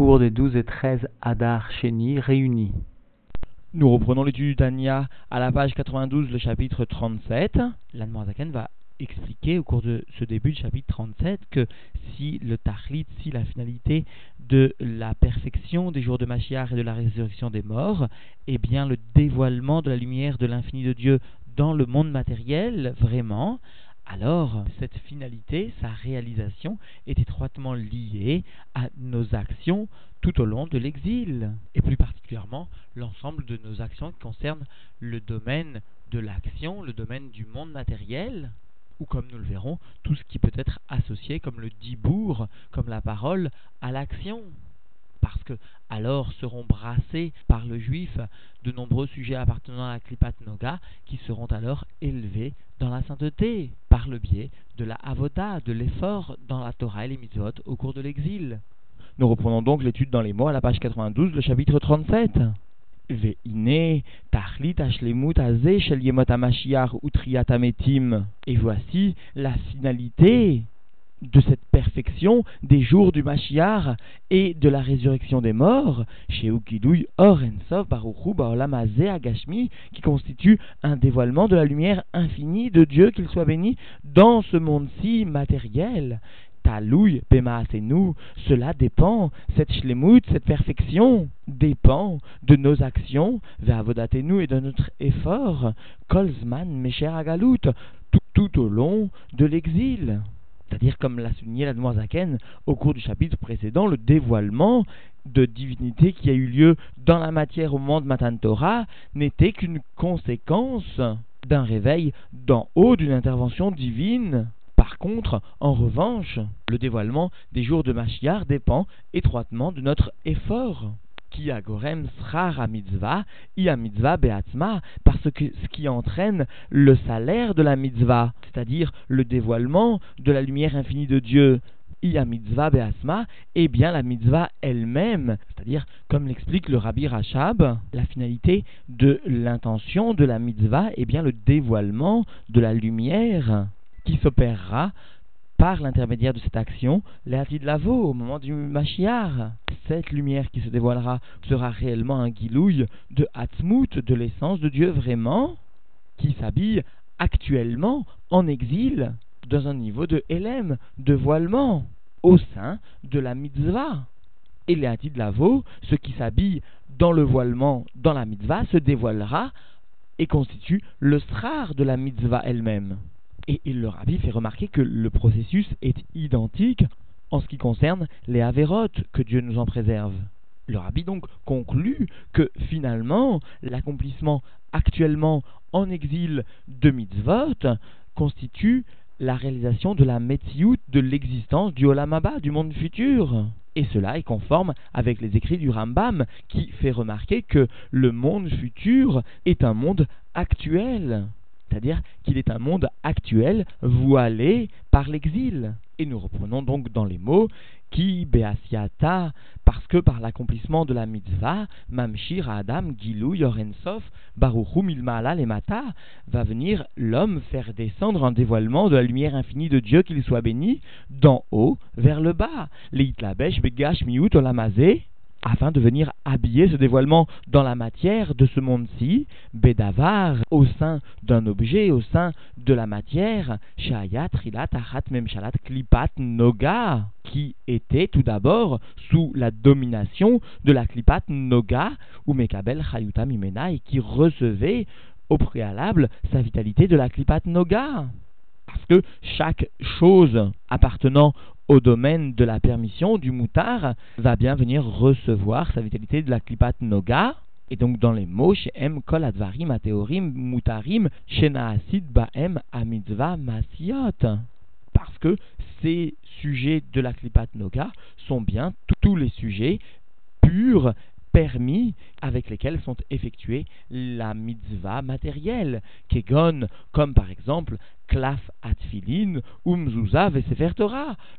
cours des 12 et 13 Adar Sheni réunis. Nous reprenons l'étude du Tania à la page 92, le chapitre 37. L'Anne va expliquer au cours de ce début du chapitre 37 que si le Tachlit, si la finalité de la perfection des jours de Machiar et de la résurrection des morts, est bien le dévoilement de la lumière de l'infini de Dieu dans le monde matériel, vraiment, alors cette finalité, sa réalisation, est étroitement liée à nos actions tout au long de l'exil, et plus particulièrement l'ensemble de nos actions qui concernent le domaine de l'action, le domaine du monde matériel, ou comme nous le verrons, tout ce qui peut être associé comme le dibour, comme la parole, à l'action parce que alors seront brassés par le juif de nombreux sujets appartenant à la Klipat Noga qui seront alors élevés dans la sainteté par le biais de la avoda, de l'effort dans la Torah et les mitzvot au cours de l'exil. Nous reprenons donc l'étude dans les mots à la page 92, le chapitre 37. Et voici la finalité de cette perfection des jours du Mashiach et de la résurrection des morts, chez Orensov Baruchu Agashmi, qui constitue un dévoilement de la lumière infinie de Dieu, qu'il soit béni, dans ce monde-ci matériel. Talouy, nous, cela dépend, cette shlemut, cette perfection, dépend de nos actions, nous et de notre effort, kolzman, mesher agalout, tout au long de l'exil c'est-à-dire comme l'a souligné la Zaken au cours du chapitre précédent, le dévoilement de divinité qui a eu lieu dans la matière au moment de Matan Torah n'était qu'une conséquence d'un réveil d'en haut, d'une intervention divine. Par contre, en revanche, le dévoilement des jours de Mashiach dépend étroitement de notre effort qui agorem srar mitzvah, i mitzvah beatzma, parce que ce qui entraîne le salaire de la mitzvah, c'est-à-dire le dévoilement de la lumière infinie de Dieu, i mitzvah beatzma, eh bien la mitzvah elle-même, c'est-à-dire, comme l'explique le Rabbi Rachab, la finalité de l'intention de la mitzvah, eh bien le dévoilement de la lumière qui s'opérera par l'intermédiaire de cette action, de Lavo, au moment du Mashiach. Cette lumière qui se dévoilera sera réellement un guilouille de Hatzmut, de l'essence de Dieu vraiment, qui s'habille actuellement en exil, dans un niveau de Hélène, de voilement, au sein de la mitzvah. Et de Lavo, ce qui s'habille dans le voilement, dans la mitzvah, se dévoilera et constitue le strar de la mitzvah elle-même. Et le rabbi fait remarquer que le processus est identique en ce qui concerne les avérotes, que Dieu nous en préserve. Le rabbi donc conclut que finalement l'accomplissement actuellement en exil de mitzvot constitue la réalisation de la metsiout de l'existence du Olamaba, du monde futur. Et cela est conforme avec les écrits du Rambam qui fait remarquer que le monde futur est un monde actuel c'est-à-dire qu'il est un monde actuel voilé par l'exil. Et nous reprenons donc dans les mots qui beasiata, parce que par l'accomplissement de la mitzvah, mamshir Adam Gilou Yorensof Baruchum Ilmaala Lemata, va venir l'homme faire descendre un dévoilement de la lumière infinie de Dieu, qu'il soit béni, d'en haut vers le bas. Leitlabesh Begash Miut Olamazé, afin de venir habiller ce dévoilement dans la matière de ce monde-ci, Bedavar, au sein d'un objet, au sein de la matière, Shayat, Rilat, Achat, Memshalat, Klipat, Noga, qui était tout d'abord sous la domination de la Klipat Noga, ou Mekabel, Chayuta, Mimena, qui recevait au préalable sa vitalité de la Klipat Noga. Parce que chaque chose appartenant au domaine de la permission du moutard va bien venir recevoir sa vitalité de la klipat noga. Et donc dans les mots, chez M, kol advarim, ateorim, mutarim, shenaasid baem, amitzva, masiot. Parce que ces sujets de la klipat noga sont bien tous les sujets purs permis avec lesquels sont effectuées la mitzvah matérielle, kegon, comme par exemple klaf atfilin ou mzouza vesefer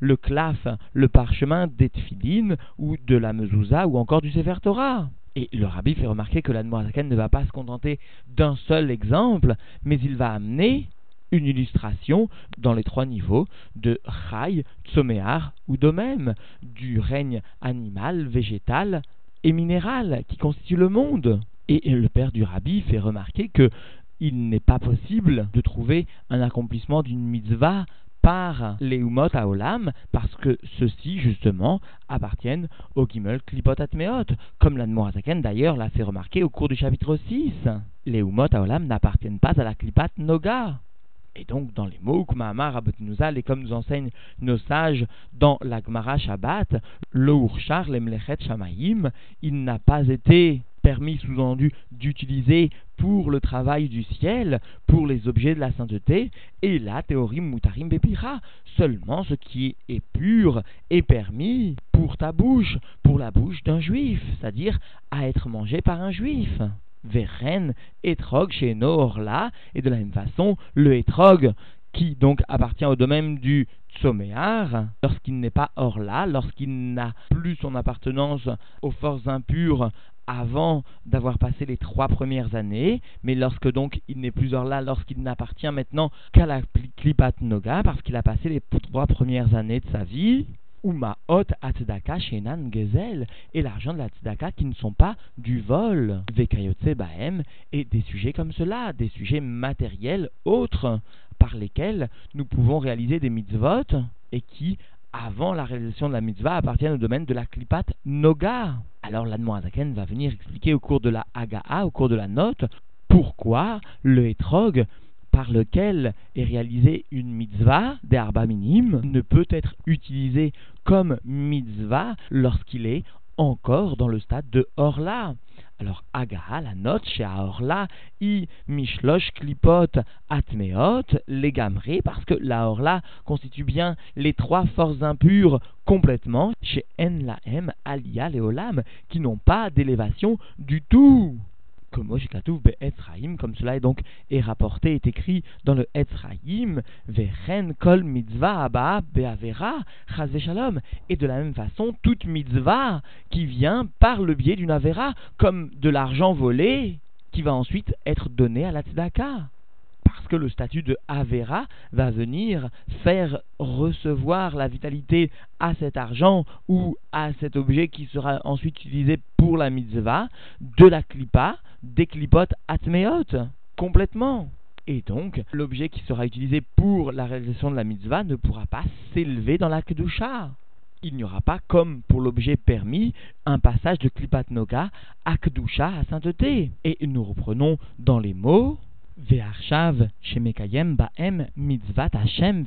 le klaf, le parchemin d'etfilin ou de la mezouza ou encore du sefer Torah. Et le rabbi fait remarquer que la ne va pas se contenter d'un seul exemple, mais il va amener une illustration dans les trois niveaux de Chai, Tsoméar ou Domem, du règne animal, végétal et minéral qui constitue le monde. Et le père du rabbi fait remarquer que il n'est pas possible de trouver un accomplissement d'une mitzvah par les Umot Olam, parce que ceux-ci, justement, appartiennent au Gimel Klipot Atmeot, comme l'Admorazaken d'ailleurs l'a fait remarquer au cours du chapitre 6. Les Umot Olam n'appartiennent pas à la Klipat Noga. Et donc, dans les mots, et comme nous enseignent nos sages dans la Gemara Shabbat, le Urshar Lemlechet Shamaim, il n'a pas été permis, sous-entendu, d'utiliser pour le travail du ciel, pour les objets de la sainteté, et la théorie mutarim bepira, seulement ce qui est pur est permis pour ta bouche, pour la bouche d'un juif, c'est-à-dire à être mangé par un juif. Veren, etrog chez Noorla, et de la même façon, le etrog, qui donc appartient au domaine du Tsoméar, lorsqu'il n'est pas hors là, lorsqu'il n'a plus son appartenance aux forces impures avant d'avoir passé les trois premières années, mais lorsque donc il n'est plus hors là, lorsqu'il n'appartient maintenant qu'à la Klipat Noga, parce qu'il a passé les trois premières années de sa vie, ou hot Atzdaka Shenan Gezel, et l'argent de la Tzedaka qui ne sont pas du vol, Vekayotse Bahem, et des sujets comme cela, des sujets matériels autres, par lesquels nous pouvons réaliser des mitzvot, et qui, avant la réalisation de la mitzvah, appartiennent au domaine de la Klipat Noga. Alors l'Admoazaken va venir expliquer au cours de la Hagaa, au cours de la note, pourquoi le hétrog par lequel est réalisée une mitzvah des arba ne peut être utilisé comme mitzvah lorsqu'il est encore dans le stade de Orla. Alors, Agaha, la note chez Orla, i mishlosh klipot atmeot, legamre, parce que la Orla constitue bien les trois forces impures complètement chez En la M, Alia, Leolam, qui n'ont pas d'élévation du tout comme comme cela est donc est rapporté, est écrit dans le Etzraïm, kol mitzvah abba beavera shalom. Et de la même façon, toute mitzvah qui vient par le biais d'une avera, comme de l'argent volé, qui va ensuite être donné à la tzedaka que le statut de Avera va venir faire recevoir la vitalité à cet argent ou à cet objet qui sera ensuite utilisé pour la mitzvah de la klipa, des klipotes atmeot, complètement. Et donc, l'objet qui sera utilisé pour la réalisation de la mitzvah ne pourra pas s'élever dans la kedusha. Il n'y aura pas, comme pour l'objet permis, un passage de klipat noga à kedusha, à sainteté. Et nous reprenons dans les mots ba'em mitzvat Hashem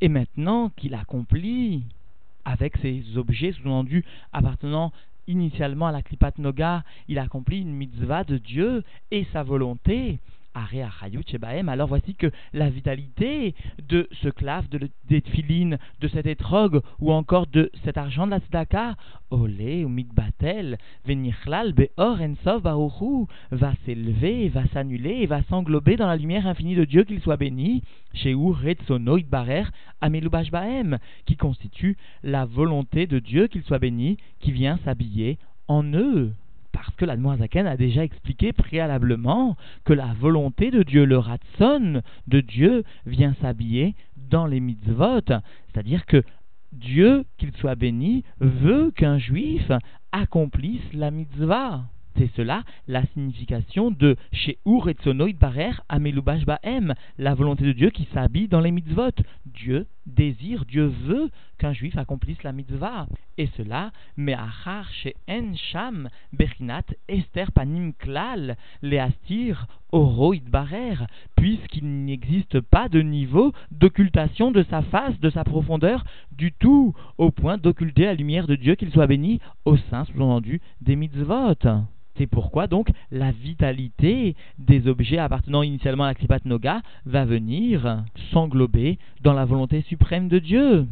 et maintenant qu'il accomplit avec ces objets sous-entendus appartenant initialement à la Klipat Noga, il accomplit une mitzvah de Dieu et sa volonté alors voici que la vitalité de ce clave, de l'etfiline, de cet étrog, ou encore de cet argent de la tzedaka, olé ou mikbatel, va s'élever, va s'annuler et va s'englober dans la lumière infinie de Dieu, qu'il soit béni, retsono qui constitue la volonté de Dieu, qu'il soit béni, qui vient s'habiller en eux parce que la Zaken a déjà expliqué préalablement que la volonté de Dieu, le ratson de Dieu, vient s'habiller dans les mitzvot. C'est-à-dire que Dieu, qu'il soit béni, veut qu'un juif accomplisse la mitzvah. C'est cela la signification de chez Uretsonoid Barer Amelubash Baem, la volonté de Dieu qui s'habille dans les mitzvot. Dieu désire, Dieu veut qu'un juif accomplisse la mitzvah. Et cela, Me'achar chez En Sham, Berinat, Esther Panim Klal, Leastir, Oroid Barer, puisqu'il n'existe pas de niveau d'occultation de sa face, de sa profondeur, du tout, au point d'occulter la lumière de Dieu, qu'il soit béni, au sein, sous-entendu, des mitzvot. C'est pourquoi donc la vitalité des objets appartenant initialement à la Kripat Noga va venir s'englober dans la volonté suprême de Dieu.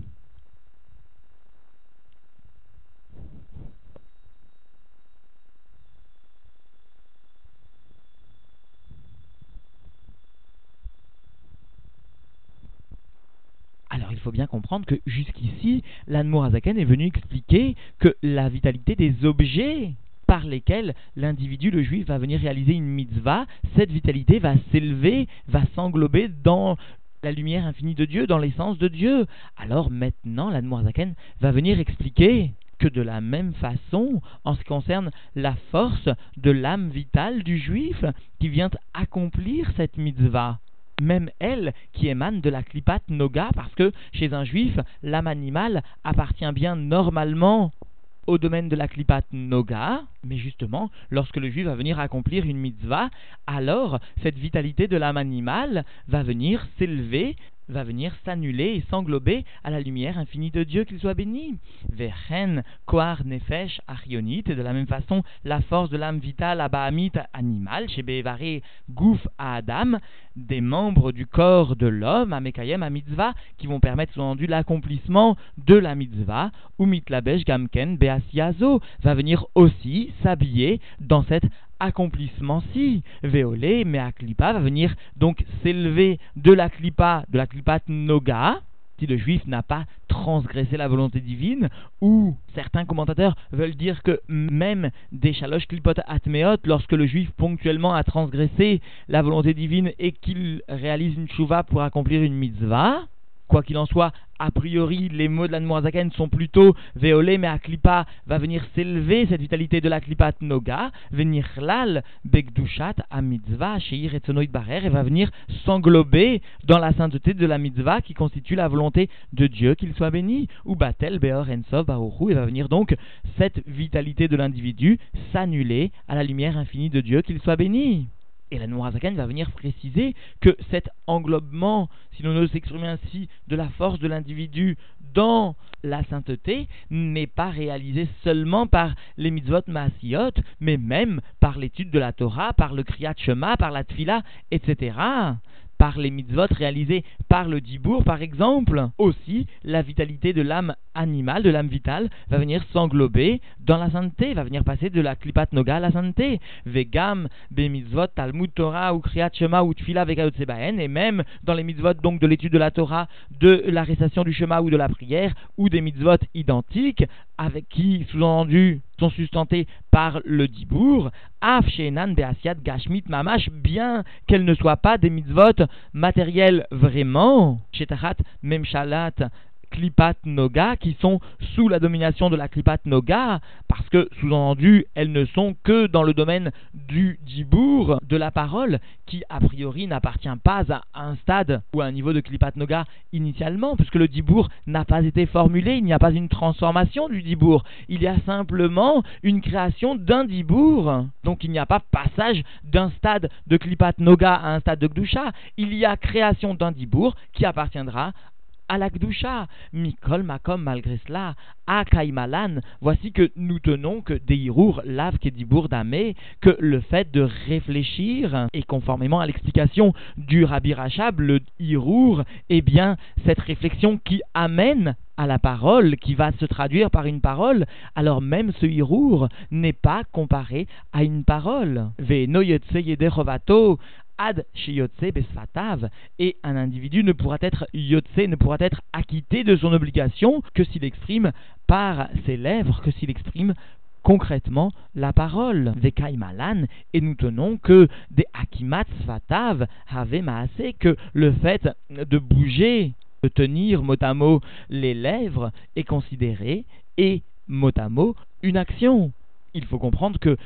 Alors il faut bien comprendre que jusqu'ici, l'Anmorazaken est venu expliquer que la vitalité des objets par lesquels l'individu, le juif, va venir réaliser une mitzvah, cette vitalité va s'élever, va s'englober dans la lumière infinie de Dieu, dans l'essence de Dieu. Alors maintenant, l'Admorazaken va venir expliquer que de la même façon, en ce qui concerne la force de l'âme vitale du juif qui vient accomplir cette mitzvah, même elle qui émane de la klipat noga, parce que chez un juif, l'âme animale appartient bien normalement au domaine de la klipat noga, mais justement, lorsque le juif va venir accomplir une mitzvah, alors cette vitalité de l'âme animale va venir s'élever va venir s'annuler et s'englober à la lumière infinie de Dieu, qu'il soit béni. Vechen, Koar, Nefesh, Arionit, et de la même façon, la force de l'âme vitale, Abahamit, animal, chez Bevaré, Gouf, à Adam, des membres du corps de l'homme, à Mekayem, à Mitzvah, qui vont permettre, sous-entendu, l'accomplissement de la Mitzvah, ou Mitlabesh, Gamken, Beasiazo, va venir aussi s'habiller dans cette accomplissement-ci. Véolé, mais Aklipa va venir donc s'élever de la Klipa, de la Klipat Noga, si le juif n'a pas transgressé la volonté divine, ou certains commentateurs veulent dire que même des chalosh klipot atmeot, lorsque le juif ponctuellement a transgressé la volonté divine et qu'il réalise une chouva pour accomplir une mitzvah, Quoi qu'il en soit, a priori, les mots de la sont plutôt Véolé, mais Aklipa va venir s'élever, cette vitalité de la Klipat Noga, venir lal, Begdushat, a mitzvah, Sheir et Barer, et va venir s'englober dans la sainteté de la mitzvah qui constitue la volonté de Dieu, qu'il soit béni, ou Batel, Beor, Ensov, Baruchu, et va venir donc cette vitalité de l'individu s'annuler à la lumière infinie de Dieu, qu'il soit béni. Et la Nourazakan va venir préciser que cet englobement, si l'on ose s'exprimer ainsi, de la force de l'individu dans la sainteté n'est pas réalisé seulement par les mitzvot maasiot, mais même par l'étude de la Torah, par le kriyat shema, par la tfila, etc par les mitzvot réalisés par le dibour, par exemple, aussi la vitalité de l'âme animale, de l'âme vitale, va venir s'englober dans la sainteté, va venir passer de la klipat noga à la sainteté. Vegam, be mitzvot, talmud Torah, ou kriyat shema, ou tfila, et même dans les mitzvot donc de l'étude de la Torah, de la récitation du shema ou de la prière, ou des mitzvot identiques, avec qui, sous-entendu, sont sustentés par le dibour, af shenan beasiat gashmit mamash, bien qu'elles ne soient pas des mitzvot matériels vraiment, Klipat Noga qui sont sous la domination de la Klipat Noga parce que, sous-entendu, elles ne sont que dans le domaine du Dibour, de la parole, qui a priori n'appartient pas à un stade ou à un niveau de Klipat Noga initialement, puisque le Dibour n'a pas été formulé, il n'y a pas une transformation du Dibour, il y a simplement une création d'un Dibour. Donc il n'y a pas passage d'un stade de Klipat Noga à un stade de Gdusha, il y a création d'un Dibour qui appartiendra à la Mikol Makom, malgré cela, à Kaimalan, voici que nous tenons que Deirour lave Kedibour Damé, que le fait de réfléchir, et conformément à l'explication du Rabbi Rachab, le Hirour, eh bien, cette réflexion qui amène à la parole, qui va se traduire par une parole, alors même ce Hirour n'est pas comparé à une parole. Ve ad shiyotse besfatav, et un individu ne pourra être ne pourra être acquitté de son obligation que s'il exprime par ses lèvres, que s'il exprime concrètement la parole. Et nous tenons que des akimat svatav maase, que le fait de bouger, de tenir mot à mot les lèvres est considéré, et mot à mot, une action. Il faut comprendre que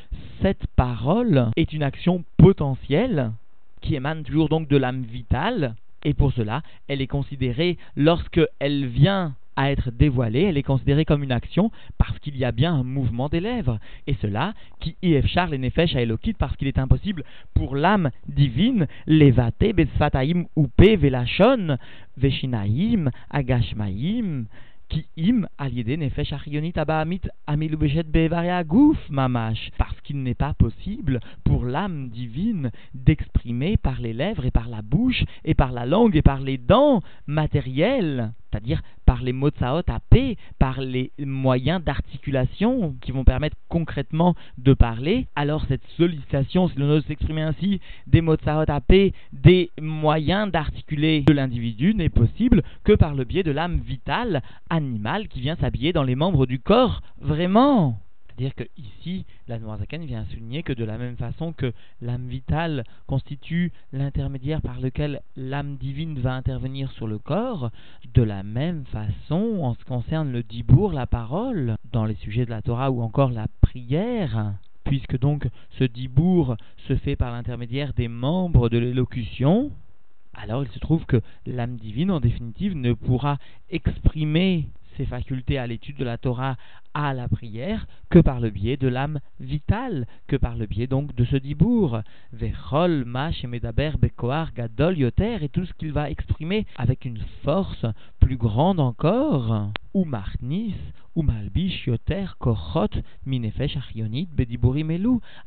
cette parole est une action potentielle qui émane toujours donc de l'âme vitale, et pour cela, elle est considérée, lorsque elle vient à être dévoilée, elle est considérée comme une action parce qu'il y a bien un mouvement des lèvres. Et cela qui char les nefesh à parce qu'il est impossible pour l'âme divine, levate besfataim upe velachon veshinaim agashmaim parce qu'il n'est pas possible pour l'âme divine d'exprimer par les lèvres et par la bouche et par la langue et par les dents matérielles c'est-à-dire par les mots à paix, par les moyens d'articulation qui vont permettre concrètement de parler, alors cette sollicitation, si l'on ose s'exprimer ainsi, des mots à paix, des moyens d'articuler de l'individu n'est possible que par le biais de l'âme vitale, animale, qui vient s'habiller dans les membres du corps, vraiment. C'est-à-dire que ici, la Noirzaken vient souligner que de la même façon que l'âme vitale constitue l'intermédiaire par lequel l'âme divine va intervenir sur le corps, de la même façon, en ce qui concerne le dibour, la parole, dans les sujets de la Torah ou encore la prière, puisque donc ce dibour se fait par l'intermédiaire des membres de l'élocution, alors il se trouve que l'âme divine, en définitive, ne pourra exprimer ses facultés à l'étude de la Torah à la prière que par le biais de l'âme vitale, que par le biais donc de ce dibour. Vechol, Mash Medaber, Bekoar, Gadol, Yoter, et tout ce qu'il va exprimer avec une force plus grande encore. Ou Marnis,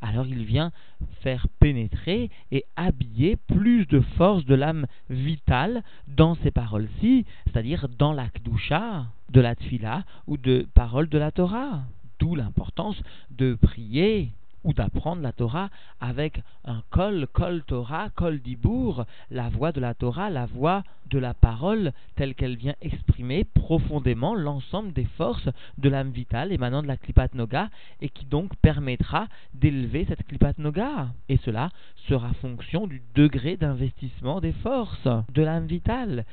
Alors il vient faire pénétrer et habiller plus de force de l'âme vitale dans ces paroles-ci, c'est-à-dire dans la Kdusha de la Tfila ou de paroles de la Torah. D'où l'importance de prier ou d'apprendre la Torah avec un kol, kol Torah, kol dibour, la voix de la Torah, la voix de la parole telle qu'elle vient exprimer profondément l'ensemble des forces de l'âme vitale émanant de la Klipat Noga et qui donc permettra d'élever cette Klipat Noga. Et cela sera fonction du degré d'investissement des forces de l'âme vitale.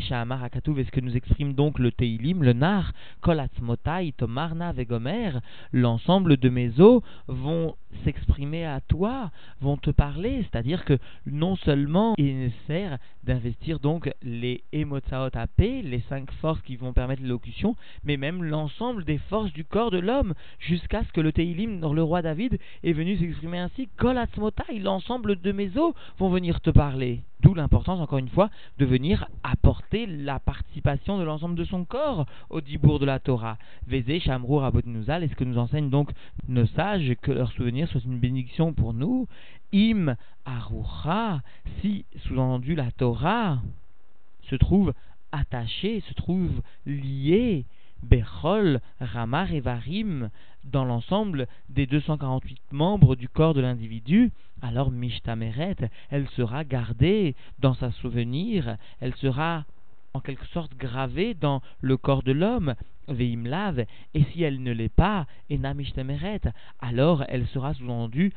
Shahamar ce que nous exprime donc le Teilim, le Nar, Kol Atzmotai, Tomarna, Vegomer, l'ensemble de mes os vont s'exprimer à toi, vont te parler, c'est-à-dire que non seulement il est nécessaire d'investir donc les Emotsaot les cinq forces qui vont permettre l'élocution, mais même l'ensemble des forces du corps de l'homme, jusqu'à ce que le Teilim, le roi David, est venu s'exprimer ainsi, Kolatzmotai, l'ensemble de mes os vont venir te parler. D'où l'importance, encore une fois, de venir apporter la participation de l'ensemble de son corps au dibour de la Torah. Vézé, Shamrour, Abodnouzal, est ce que nous enseignent donc nos sages, que leur souvenir soit une bénédiction pour nous? Im, Arucha, si, sous-entendu, la Torah se trouve attachée, se trouve liée, Bechol, Ramar et Varim, dans l'ensemble des 248 membres du corps de l'individu, alors Mishtameret, elle sera gardée dans sa souvenir, elle sera en quelque sorte gravée dans le corps de l'homme, Veimlav, et si elle ne l'est pas, Ena Mishtameret, alors elle sera sous-entendue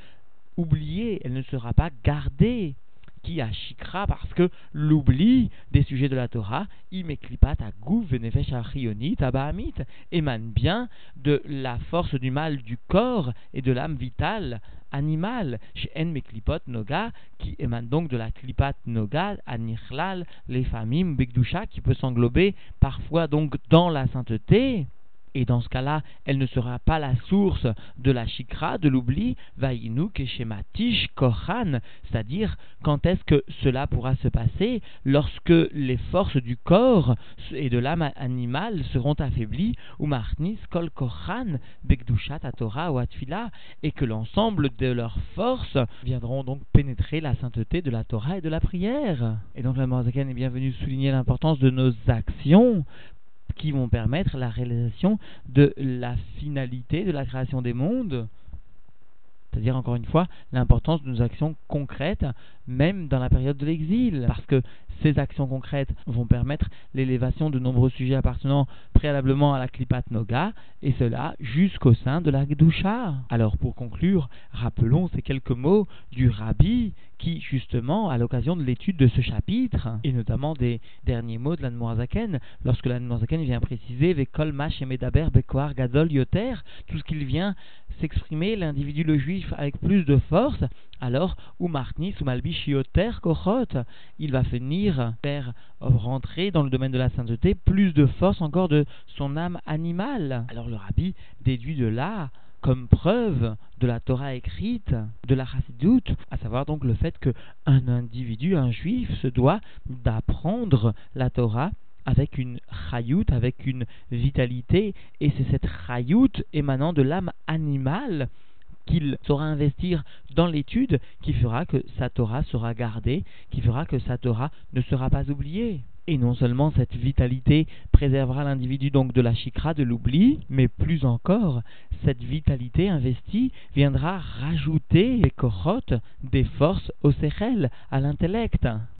oubliée, elle ne sera pas gardée qui a chikra parce que l'oubli des sujets de la Torah, imeklipat goût venefesh abahamit, émane bien de la force du mal du corps et de l'âme vitale animale, chez En Meklipot Noga, qui émane donc de la Klipat Noga, Anichlal, les famim, qui peut s'englober parfois donc dans la sainteté et dans ce cas-là, elle ne sera pas la source de la chikra, de l'oubli, vaïnu keshematish kohan, c'est-à-dire quand est-ce que cela pourra se passer lorsque les forces du corps et de l'âme animale seront affaiblies, ou marnis kol kohan, bekdushat Torah ou atfila, et que l'ensemble de leurs forces viendront donc pénétrer la sainteté de la Torah et de la prière. Et donc la Morzaken est bienvenue souligner l'importance de nos actions qui vont permettre la réalisation de la finalité de la création des mondes. C'est-à-dire, encore une fois, l'importance de nos actions concrètes, même dans la période de l'exil. Parce que ces actions concrètes vont permettre l'élévation de nombreux sujets appartenant préalablement à la Klipat Noga, et cela jusqu'au sein de la Gdusha. Alors, pour conclure, rappelons ces quelques mots du Rabbi qui, justement, à l'occasion de l'étude de ce chapitre, et notamment des derniers mots de l'Anmoazaken, lorsque l'Anmoazaken vient préciser Vekol Mash et Medaber Bekoar Gadol Yoter, tout ce qu'il vient s'exprimer, l'individu le juif avec plus de force, alors, ou Martnis, ou Yoter Kochot, il va finir par rentrer dans le domaine de la sainteté plus de force encore de son âme animale. Alors le rabbi déduit de là comme preuve de la Torah écrite, de la Chassidoute, à savoir donc le fait qu'un individu, un juif, se doit d'apprendre la Torah avec une chayout, avec une vitalité, et c'est cette chayout émanant de l'âme animale qu'il saura investir dans l'étude qui fera que sa Torah sera gardée, qui fera que sa Torah ne sera pas oubliée. Et non seulement cette vitalité préservera l'individu donc de la chikra, de l'oubli, mais plus encore, cette vitalité investie viendra rajouter des korotes, des forces au sechel, à l'intellect.